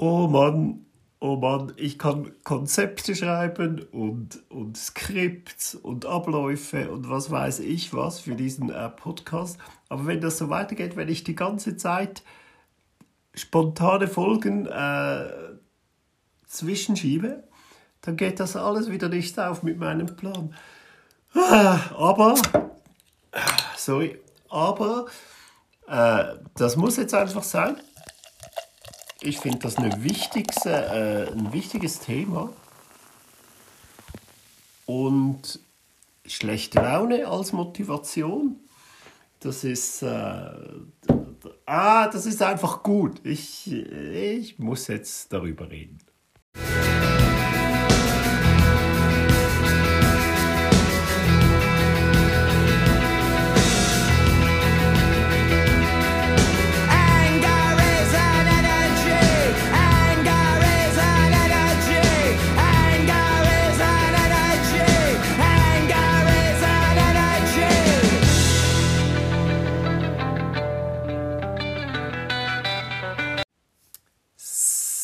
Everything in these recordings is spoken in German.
oh Mann, oh Mann, ich kann Konzepte schreiben und, und Skripts und Abläufe und was weiß ich was für diesen äh, Podcast. Aber wenn das so weitergeht, wenn ich die ganze Zeit spontane Folgen äh, zwischenschiebe, dann geht das alles wieder nicht auf mit meinem Plan. Ah, aber, sorry, aber äh, das muss jetzt einfach sein ich finde das eine wichtigste, äh, ein wichtiges Thema. Und schlechte Laune als Motivation, das ist, äh, ah, das ist einfach gut. Ich, ich muss jetzt darüber reden.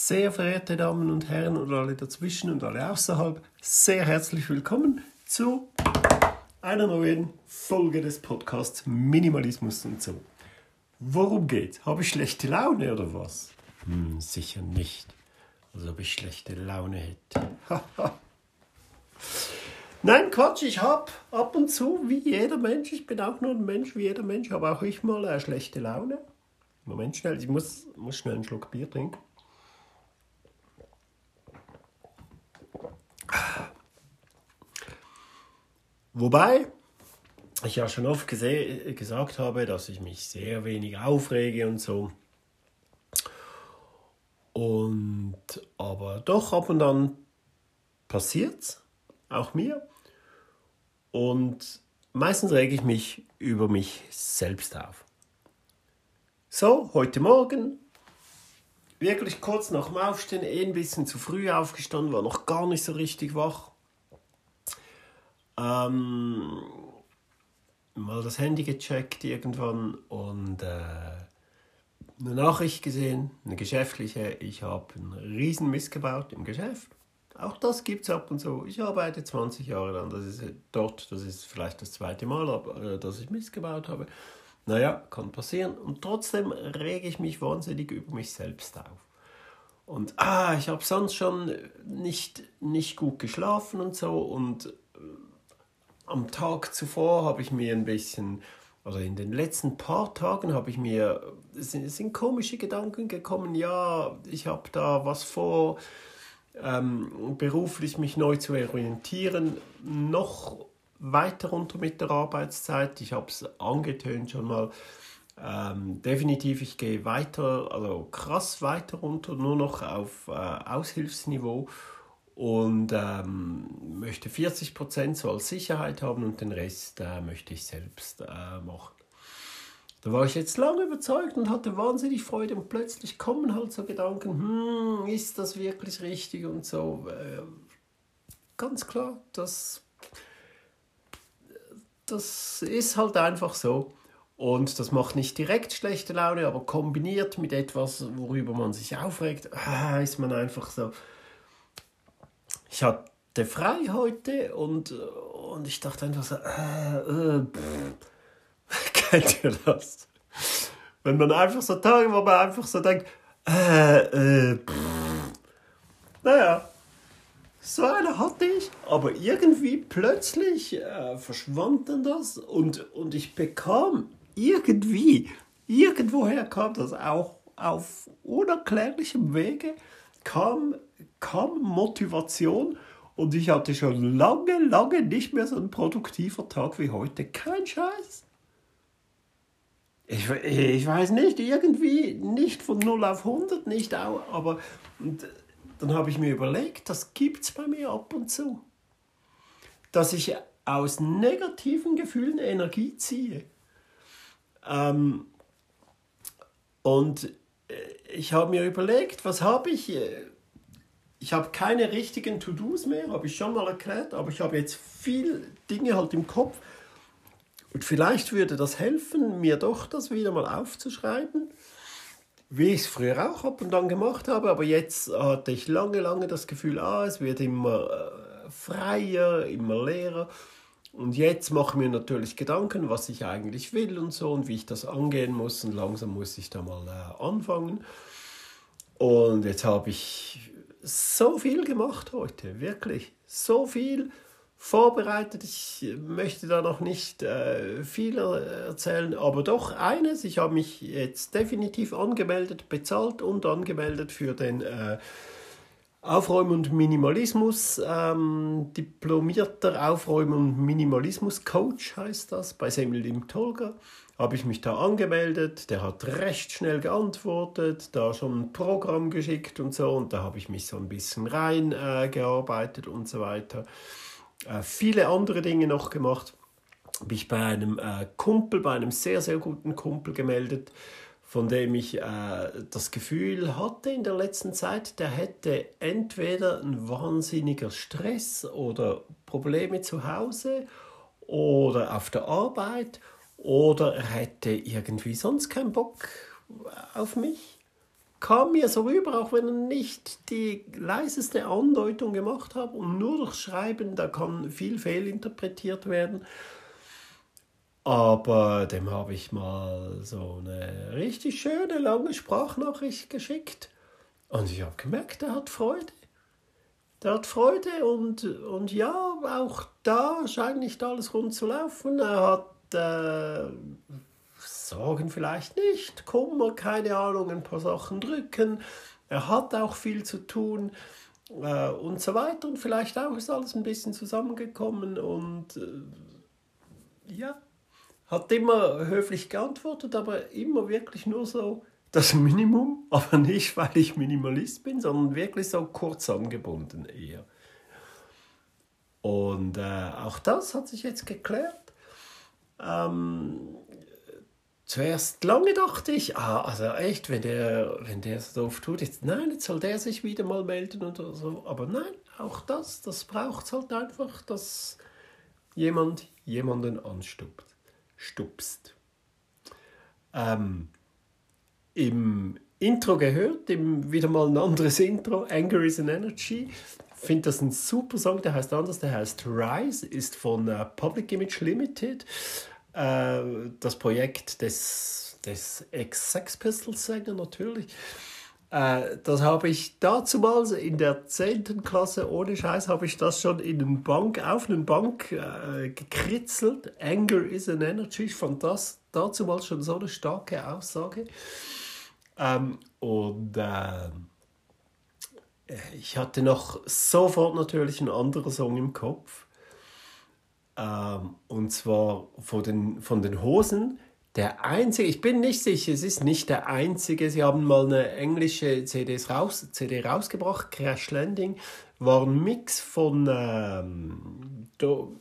Sehr verehrte Damen und Herren und alle dazwischen und alle außerhalb, sehr herzlich willkommen zu einer neuen Folge des Podcasts Minimalismus und so. Worum geht? Habe ich schlechte Laune oder was? Hm, sicher nicht. Als ob ich schlechte Laune hätte. Nein, Quatsch, ich habe ab und zu, wie jeder Mensch, ich bin auch nur ein Mensch, wie jeder Mensch, habe auch ich mal eine schlechte Laune. Moment schnell, ich muss, muss schnell einen Schluck Bier trinken. Wobei ich ja schon oft gesagt habe, dass ich mich sehr wenig aufrege und so. Und aber doch ab und an passiert's, auch mir. Und meistens rege ich mich über mich selbst auf. So, heute Morgen, wirklich kurz nach dem Aufstehen, eh ein bisschen zu früh aufgestanden, war noch gar nicht so richtig wach. Ähm, mal das Handy gecheckt irgendwann und äh, eine Nachricht gesehen, eine geschäftliche. Ich habe einen riesen Mist gebaut im Geschäft. Auch das gibt es ab und zu. Ich arbeite 20 Jahre lang. Das ist dort, das ist vielleicht das zweite Mal, äh, dass ich Mist gebaut habe. Naja, kann passieren. Und trotzdem rege ich mich wahnsinnig über mich selbst auf. Und ah, ich habe sonst schon nicht, nicht gut geschlafen und so. Und am Tag zuvor habe ich mir ein bisschen, also in den letzten paar Tagen habe ich mir, es sind, es sind komische Gedanken gekommen, ja, ich habe da was vor, ähm, beruflich mich neu zu orientieren, noch weiter runter mit der Arbeitszeit. Ich habe es angetönt schon mal. Ähm, definitiv, ich gehe weiter, also krass weiter runter, nur noch auf äh, Aushilfsniveau und ähm, möchte 40 Prozent so als Sicherheit haben und den Rest äh, möchte ich selbst äh, machen. Da war ich jetzt lange überzeugt und hatte wahnsinnig Freude und plötzlich kommen halt so Gedanken, hm, ist das wirklich richtig und so. Äh, ganz klar, das, das ist halt einfach so. Und das macht nicht direkt schlechte Laune, aber kombiniert mit etwas, worüber man sich aufregt, ah, ist man einfach so, ich hatte frei heute und, und ich dachte einfach so, äh, äh, kennt ihr das? Wenn man einfach so Tage, wo man einfach so denkt, äh, äh, naja, so eine hatte ich, aber irgendwie plötzlich äh, verschwand dann das und, und ich bekam irgendwie, irgendwoher kam das auch auf unerklärlichem Wege, kam kam Motivation und ich hatte schon lange, lange nicht mehr so einen produktiver Tag wie heute. Kein Scheiß. Ich, ich weiß nicht, irgendwie nicht von 0 auf 100, nicht auch, aber und dann habe ich mir überlegt, das gibt es bei mir ab und zu. Dass ich aus negativen Gefühlen Energie ziehe. Ähm, und äh, ich habe mir überlegt, was habe ich äh, ich habe keine richtigen To-Dos mehr, habe ich schon mal erklärt, aber ich habe jetzt viel Dinge halt im Kopf. Und vielleicht würde das helfen, mir doch das wieder mal aufzuschreiben. Wie ich es früher auch ab und dann gemacht habe, aber jetzt hatte ich lange, lange das Gefühl, ah, es wird immer äh, freier, immer leerer. Und jetzt mache ich mir natürlich Gedanken, was ich eigentlich will und so und wie ich das angehen muss. Und langsam muss ich da mal äh, anfangen. Und jetzt habe ich so viel gemacht heute, wirklich. So viel vorbereitet. Ich möchte da noch nicht äh, viel erzählen, aber doch eines. Ich habe mich jetzt definitiv angemeldet, bezahlt und angemeldet für den äh, Aufräumen und Minimalismus. Ähm, diplomierter Aufräumen und Minimalismus Coach heißt das bei Semmelim Tolga. Habe ich mich da angemeldet, der hat recht schnell geantwortet, da schon ein Programm geschickt und so und da habe ich mich so ein bisschen reingearbeitet äh, und so weiter äh, viele andere Dinge noch gemacht. Habe ich bei einem äh, Kumpel, bei einem sehr, sehr guten Kumpel gemeldet, von dem ich äh, das Gefühl hatte in der letzten Zeit, der hätte entweder ein wahnsinniger Stress oder Probleme zu Hause oder auf der Arbeit oder er hätte irgendwie sonst keinen Bock auf mich kam mir so rüber, auch wenn er nicht die leiseste Andeutung gemacht hat und nur durch Schreiben, da kann viel fehlinterpretiert werden. Aber dem habe ich mal so eine richtig schöne lange Sprachnachricht geschickt. Und ich habe gemerkt, er hat Freude. Der hat Freude und, und ja, auch da scheint nicht alles rund zu laufen. Er hat äh, Sorgen vielleicht nicht, Kummer, keine Ahnung, ein paar Sachen drücken. Er hat auch viel zu tun äh, und so weiter. Und vielleicht auch ist alles ein bisschen zusammengekommen und äh, ja, hat immer höflich geantwortet, aber immer wirklich nur so das Minimum, aber nicht, weil ich Minimalist bin, sondern wirklich so kurz angebunden eher. Und äh, auch das hat sich jetzt geklärt. Ähm, zuerst lange dachte ich, ah, also echt, wenn der, wenn der so oft tut, jetzt, nein, jetzt soll der sich wieder mal melden oder so. Aber nein, auch das, das braucht es halt einfach, dass jemand jemanden anstupst. Stupst. Ähm, Im Intro gehört, im, wieder mal ein anderes Intro, Anger is an Energy. Ich finde das ein super Song, der heißt anders, der heißt Rise, ist von uh, Public Image Limited. Äh, das Projekt des, des Ex-Sex Pistols-Sänger natürlich. Äh, das habe ich damals in der 10. Klasse, ohne Scheiß, habe ich das schon in einen Bank, auf einen Bank äh, gekritzelt. Anger is an energy. Ich fand das damals schon so eine starke Aussage. Ähm, und äh, ich hatte noch sofort natürlich einen anderen Song im Kopf. Ähm, und zwar von den, von den Hosen. Der einzige, ich bin nicht sicher, es ist nicht der einzige. Sie haben mal eine englische CD, raus, CD rausgebracht, Crash Landing, war ein Mix von ähm, do,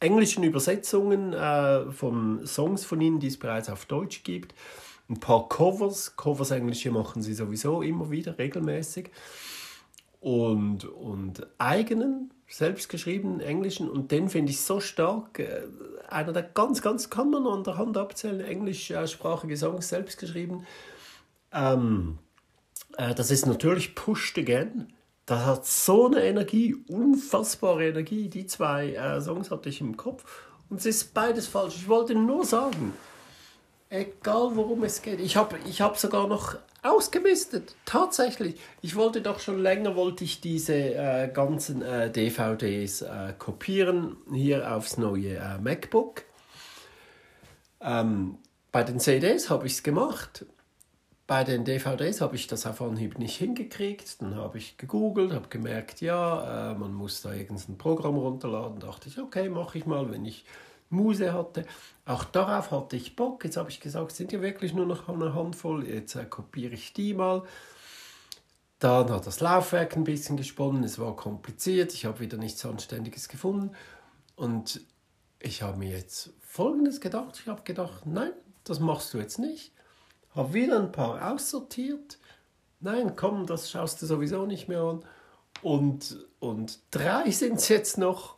englischen Übersetzungen äh, von Songs von ihnen, die es bereits auf Deutsch gibt. Ein paar Covers, Covers englische machen sie sowieso immer wieder regelmäßig. Und, und eigenen selbstgeschriebenen englischen und den finde ich so stark. Äh, einer der ganz, ganz, kann man an der Hand abzählen, englischsprachige Songs selbst geschrieben. Ähm, äh, das ist natürlich Pushed Again. Das hat so eine Energie, unfassbare Energie. Die zwei äh, Songs hatte ich im Kopf. Und es ist beides falsch. Ich wollte nur sagen, egal worum es geht. Ich habe ich hab sogar noch ausgemistet. Tatsächlich. Ich wollte doch schon länger, wollte ich diese äh, ganzen äh, DVDs äh, kopieren, hier aufs neue äh, MacBook. Ähm, bei den CDs habe ich es gemacht. Bei den DVDs habe ich das auf Anhieb nicht hingekriegt. Dann habe ich gegoogelt, habe gemerkt, ja, äh, man muss da irgendein Programm runterladen. dachte ich, okay, mache ich mal, wenn ich Muse hatte. Auch darauf hatte ich Bock. Jetzt habe ich gesagt, sind ja wirklich nur noch eine Handvoll. Jetzt äh, kopiere ich die mal. Dann hat das Laufwerk ein bisschen gesponnen. Es war kompliziert. Ich habe wieder nichts Anständiges gefunden. Und ich habe mir jetzt Folgendes gedacht. Ich habe gedacht, nein, das machst du jetzt nicht. Habe wieder ein paar aussortiert. Nein, komm, das schaust du sowieso nicht mehr an. Und, und drei sind es jetzt noch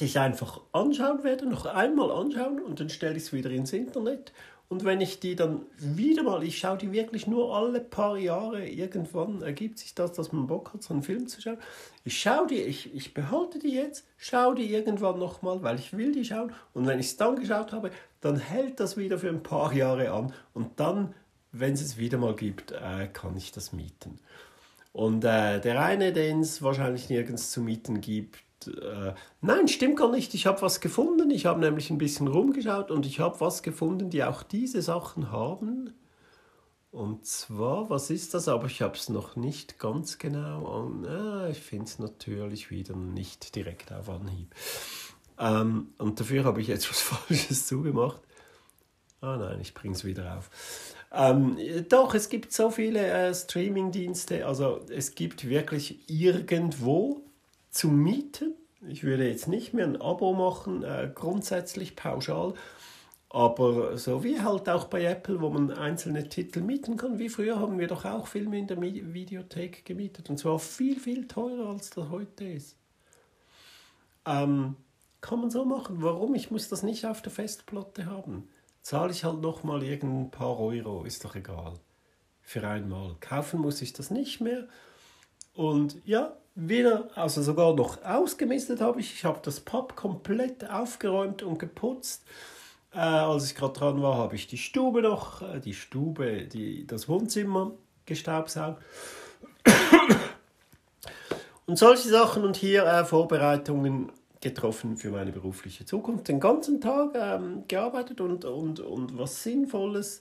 die ich einfach anschauen werde, noch einmal anschauen und dann stelle ich es wieder ins Internet. Und wenn ich die dann wieder mal, ich schaue die wirklich nur alle paar Jahre, irgendwann ergibt sich das, dass man Bock hat, so einen Film zu schauen. Ich schaue die, ich, ich behalte die jetzt, schaue die irgendwann nochmal, weil ich will die schauen. Und wenn ich es dann geschaut habe, dann hält das wieder für ein paar Jahre an. Und dann, wenn es es wieder mal gibt, äh, kann ich das mieten. Und äh, der eine, den es wahrscheinlich nirgends zu mieten gibt, äh, nein, stimmt gar nicht. Ich habe was gefunden. Ich habe nämlich ein bisschen rumgeschaut und ich habe was gefunden, die auch diese Sachen haben. Und zwar, was ist das? Aber ich habe es noch nicht ganz genau an. Äh, ich finde es natürlich wieder nicht direkt auf Anhieb. Ähm, und dafür habe ich jetzt was Falsches zugemacht. Ah nein, ich bringe es wieder auf. Ähm, doch, es gibt so viele äh, Streaming-Dienste. Also es gibt wirklich irgendwo zu mieten. Ich würde jetzt nicht mehr ein Abo machen, äh, grundsätzlich pauschal, aber so wie halt auch bei Apple, wo man einzelne Titel mieten kann, wie früher haben wir doch auch Filme in der Videothek gemietet und zwar viel, viel teurer als das heute ist. Ähm, kann man so machen. Warum? Ich muss das nicht auf der Festplatte haben. Zahle ich halt nochmal irgendein paar Euro, ist doch egal. Für einmal. Kaufen muss ich das nicht mehr. Und ja, wieder, also sogar noch ausgemistet habe ich. Ich habe das Pub komplett aufgeräumt und geputzt. Äh, als ich gerade dran war, habe ich die Stube noch, äh, die Stube, die, das Wohnzimmer gestaubsaugt. und solche Sachen und hier äh, Vorbereitungen getroffen für meine berufliche Zukunft. Den ganzen Tag ähm, gearbeitet und, und, und was Sinnvolles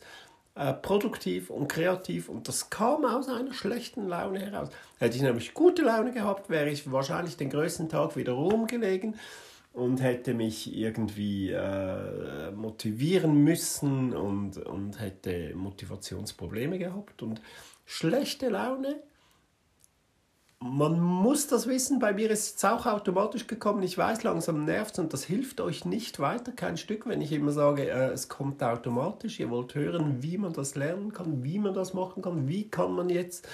äh, produktiv und kreativ und das kam aus einer schlechten Laune heraus. Hätte ich nämlich gute Laune gehabt, wäre ich wahrscheinlich den größten Tag wieder rumgelegen und hätte mich irgendwie äh, motivieren müssen und, und hätte Motivationsprobleme gehabt und schlechte Laune man muss das wissen, bei mir ist es auch automatisch gekommen. Ich weiß, langsam nervt und das hilft euch nicht weiter, kein Stück, wenn ich immer sage, äh, es kommt automatisch. Ihr wollt hören, wie man das lernen kann, wie man das machen kann, wie kann man jetzt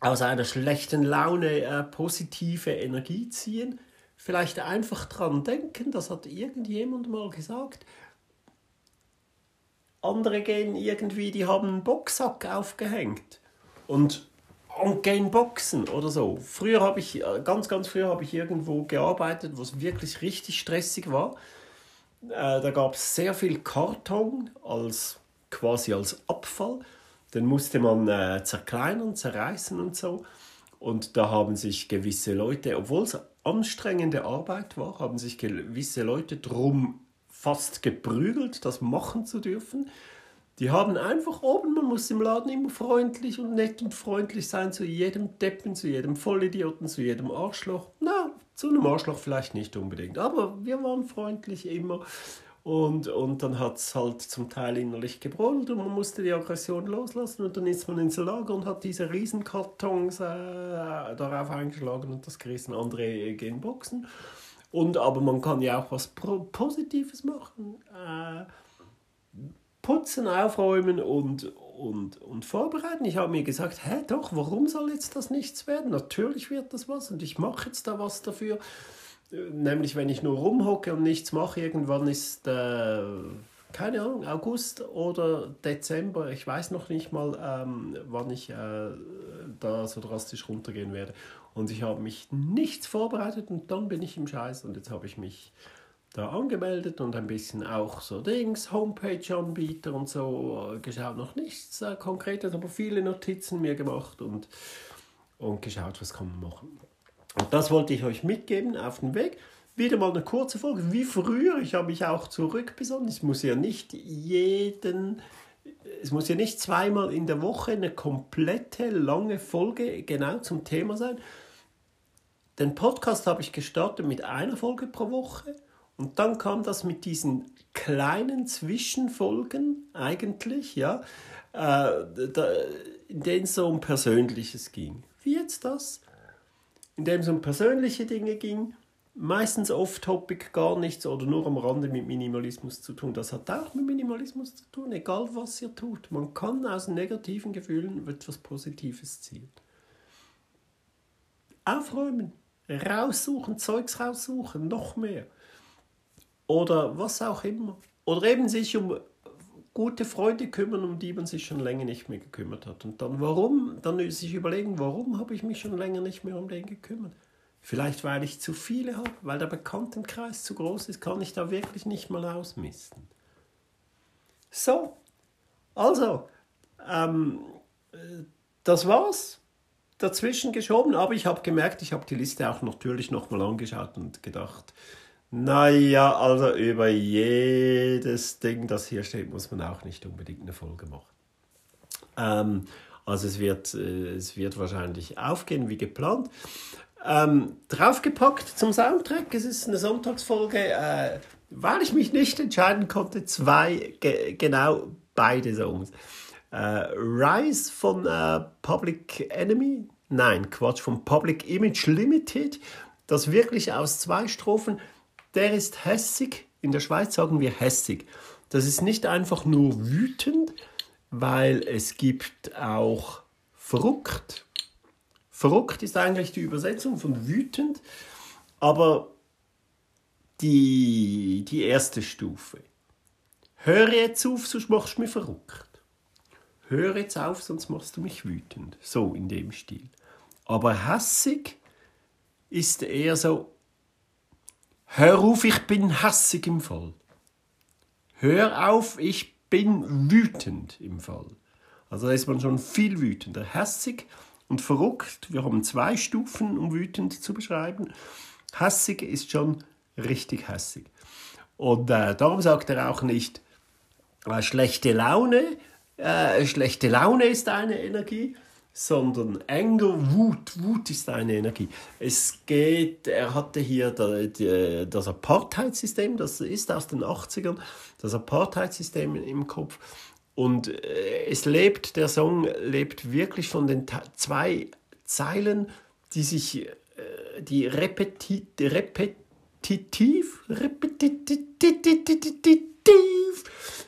aus einer schlechten Laune äh, positive Energie ziehen. Vielleicht einfach dran denken, das hat irgendjemand mal gesagt. Andere gehen irgendwie, die haben einen Boxsack aufgehängt. Und und gehen boxen oder so. Früher habe ich, äh, ganz, ganz früher habe ich irgendwo gearbeitet, wo es wirklich richtig stressig war. Äh, da gab es sehr viel Karton als quasi als Abfall. Den musste man äh, zerkleinern, zerreißen und so. Und da haben sich gewisse Leute, obwohl es anstrengende Arbeit war, haben sich gewisse Leute drum fast geprügelt, das machen zu dürfen. Die haben einfach oben, man muss im Laden immer freundlich und nett und freundlich sein zu jedem Deppen, zu jedem Vollidioten, zu jedem Arschloch. Na, zu einem Arschloch vielleicht nicht unbedingt, aber wir waren freundlich immer. Und, und dann hat es halt zum Teil innerlich gebrüllt und man musste die Aggression loslassen und dann ist man ins Lager und hat diese Riesenkartons äh, darauf eingeschlagen und das gerissen andere gehen boxen. Und aber man kann ja auch was Positives machen. Äh, putzen, aufräumen und, und, und vorbereiten. Ich habe mir gesagt, hä, doch, warum soll jetzt das nichts werden? Natürlich wird das was und ich mache jetzt da was dafür. Nämlich, wenn ich nur rumhocke und nichts mache, irgendwann ist, äh, keine Ahnung, August oder Dezember, ich weiß noch nicht mal, ähm, wann ich äh, da so drastisch runtergehen werde. Und ich habe mich nichts vorbereitet und dann bin ich im Scheiß und jetzt habe ich mich da angemeldet und ein bisschen auch so Dings, Homepage-Anbieter und so geschaut. Noch nichts äh, Konkretes, aber viele Notizen mir gemacht und, und geschaut, was kann man machen. Und das wollte ich euch mitgeben auf den Weg. Wieder mal eine kurze Folge, wie früher. Ich habe mich auch zurückbesonnen. Es muss ja nicht jeden, es muss ja nicht zweimal in der Woche eine komplette lange Folge genau zum Thema sein. Den Podcast habe ich gestartet mit einer Folge pro Woche und dann kam das mit diesen kleinen Zwischenfolgen eigentlich, ja, äh, in denen es so um Persönliches ging. Wie jetzt das? In dem es um persönliche Dinge ging, meistens off-topic gar nichts oder nur am Rande mit Minimalismus zu tun. Das hat auch mit Minimalismus zu tun, egal was ihr tut. Man kann aus negativen Gefühlen etwas Positives ziehen. Aufräumen, raussuchen, Zeugs raussuchen, noch mehr. Oder was auch immer. Oder eben sich um gute Freunde kümmern, um die man sich schon länger nicht mehr gekümmert hat. Und dann warum? Dann sich überlegen, warum habe ich mich schon länger nicht mehr um den gekümmert? Vielleicht weil ich zu viele habe, weil der Bekanntenkreis zu groß ist, kann ich da wirklich nicht mal ausmisten. So, also, ähm, das war's. Dazwischen geschoben, aber ich habe gemerkt, ich habe die Liste auch natürlich nochmal angeschaut und gedacht, naja, also über jedes Ding, das hier steht, muss man auch nicht unbedingt eine Folge machen. Ähm, also es wird, äh, es wird wahrscheinlich aufgehen wie geplant. Ähm, draufgepackt zum Soundtrack, es ist eine Sonntagsfolge, äh, weil ich mich nicht entscheiden konnte, zwei, ge genau beide Songs. Äh, Rise von äh, Public Enemy, nein, Quatsch, von Public Image Limited, das wirklich aus zwei Strophen, der ist hässig, in der Schweiz sagen wir hässig. Das ist nicht einfach nur wütend, weil es gibt auch verrückt Verrückt ist eigentlich die Übersetzung von wütend, aber die, die erste Stufe. Hör jetzt auf, sonst machst du mich verrückt. Hör jetzt auf, sonst machst du mich wütend. So in dem Stil. Aber hassig ist eher so, hör auf, ich bin hassig im Fall. Hör auf, ich bin wütend im Fall. Also da ist man schon viel wütender. Hassig und verrückt. Wir haben zwei Stufen, um wütend zu beschreiben. Hassig ist schon richtig hassig. Und äh, darum sagt er auch nicht, äh, schlechte Laune, äh, schlechte Laune ist eine Energie, sondern Anger, Wut, Wut ist eine Energie. Es geht, er hatte hier das Apartheid-System, das ist aus den 80ern, das Apartheid-System im Kopf. Und äh, es lebt, der Song lebt wirklich von den zwei Zeilen, die sich, äh, die repetit, repetitiv, repetitiv,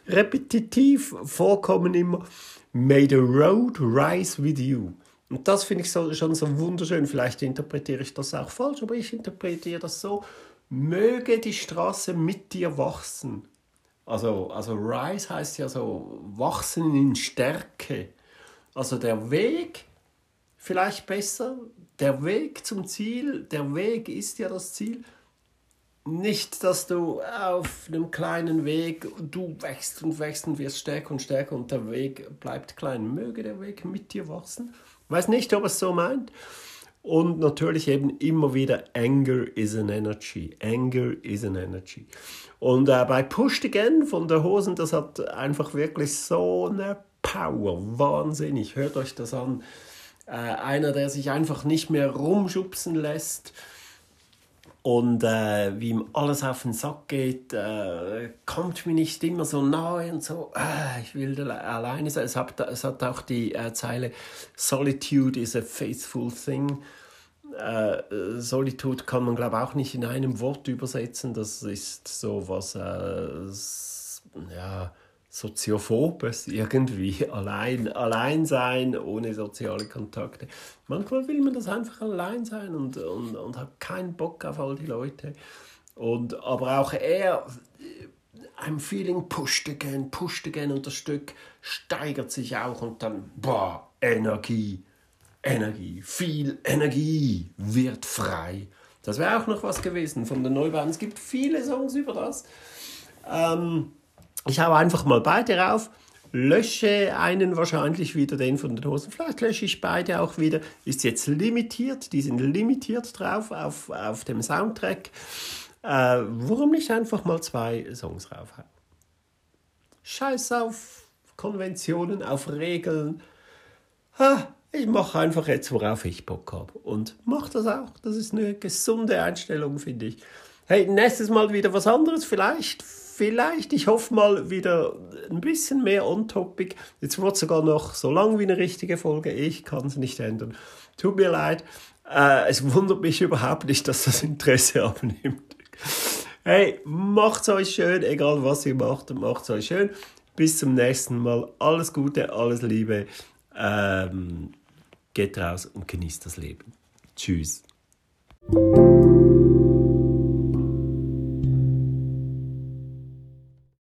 repetitiv vorkommen immer. May the road rise with you. Und das finde ich so, schon so wunderschön. Vielleicht interpretiere ich das auch falsch, aber ich interpretiere das so. Möge die Straße mit dir wachsen. Also, also Rise heißt ja so wachsen in Stärke. Also der Weg vielleicht besser, der Weg zum Ziel, der Weg ist ja das Ziel. Nicht, dass du auf einem kleinen Weg, du wächst und wächst und wirst stärker und stärker und der Weg bleibt klein. Möge der Weg mit dir wachsen. Weiß nicht, ob es so meint. Und natürlich eben immer wieder Anger is an Energy. Anger is an Energy. Und äh, bei Pushed Again von der Hosen, das hat einfach wirklich so eine Power. Wahnsinnig. Hört euch das an. Äh, einer, der sich einfach nicht mehr rumschubsen lässt und äh, wie ihm alles auf den Sack geht, äh, kommt mir nicht immer so nahe und so, äh, ich will alleine sein. Es hat, es hat auch die äh, Zeile Solitude is a faithful thing. Äh, Solitude kann man glaube ich auch nicht in einem Wort übersetzen. Das ist so was, äh, ja, Soziophobes irgendwie, allein, allein sein, ohne soziale Kontakte. Manchmal will man das einfach allein sein und, und, und hat keinen Bock auf all die Leute. Und, aber auch er, I'm feeling pushed again, pushed again und das Stück steigert sich auch und dann, boah, Energie, Energie, viel Energie wird frei. Das wäre auch noch was gewesen von den Neubahnen. Es gibt viele Songs über das. Ähm, ich haue einfach mal beide rauf, lösche einen wahrscheinlich wieder, den von den Hosen. Vielleicht lösche ich beide auch wieder. Ist jetzt limitiert, die sind limitiert drauf auf, auf dem Soundtrack. Äh, warum nicht einfach mal zwei Songs raufhauen? Scheiß auf Konventionen, auf Regeln. Ha, ich mache einfach jetzt, worauf ich Bock habe. Und mache das auch. Das ist eine gesunde Einstellung, finde ich. Hey, nächstes Mal wieder was anderes, vielleicht vielleicht, ich hoffe mal wieder ein bisschen mehr on-topic. Jetzt wird sogar noch so lang wie eine richtige Folge. Ich kann es nicht ändern. Tut mir leid. Äh, es wundert mich überhaupt nicht, dass das Interesse abnimmt. Hey, macht's euch schön, egal was ihr macht, macht's euch schön. Bis zum nächsten Mal. Alles Gute, alles Liebe. Ähm, geht raus und genießt das Leben. Tschüss.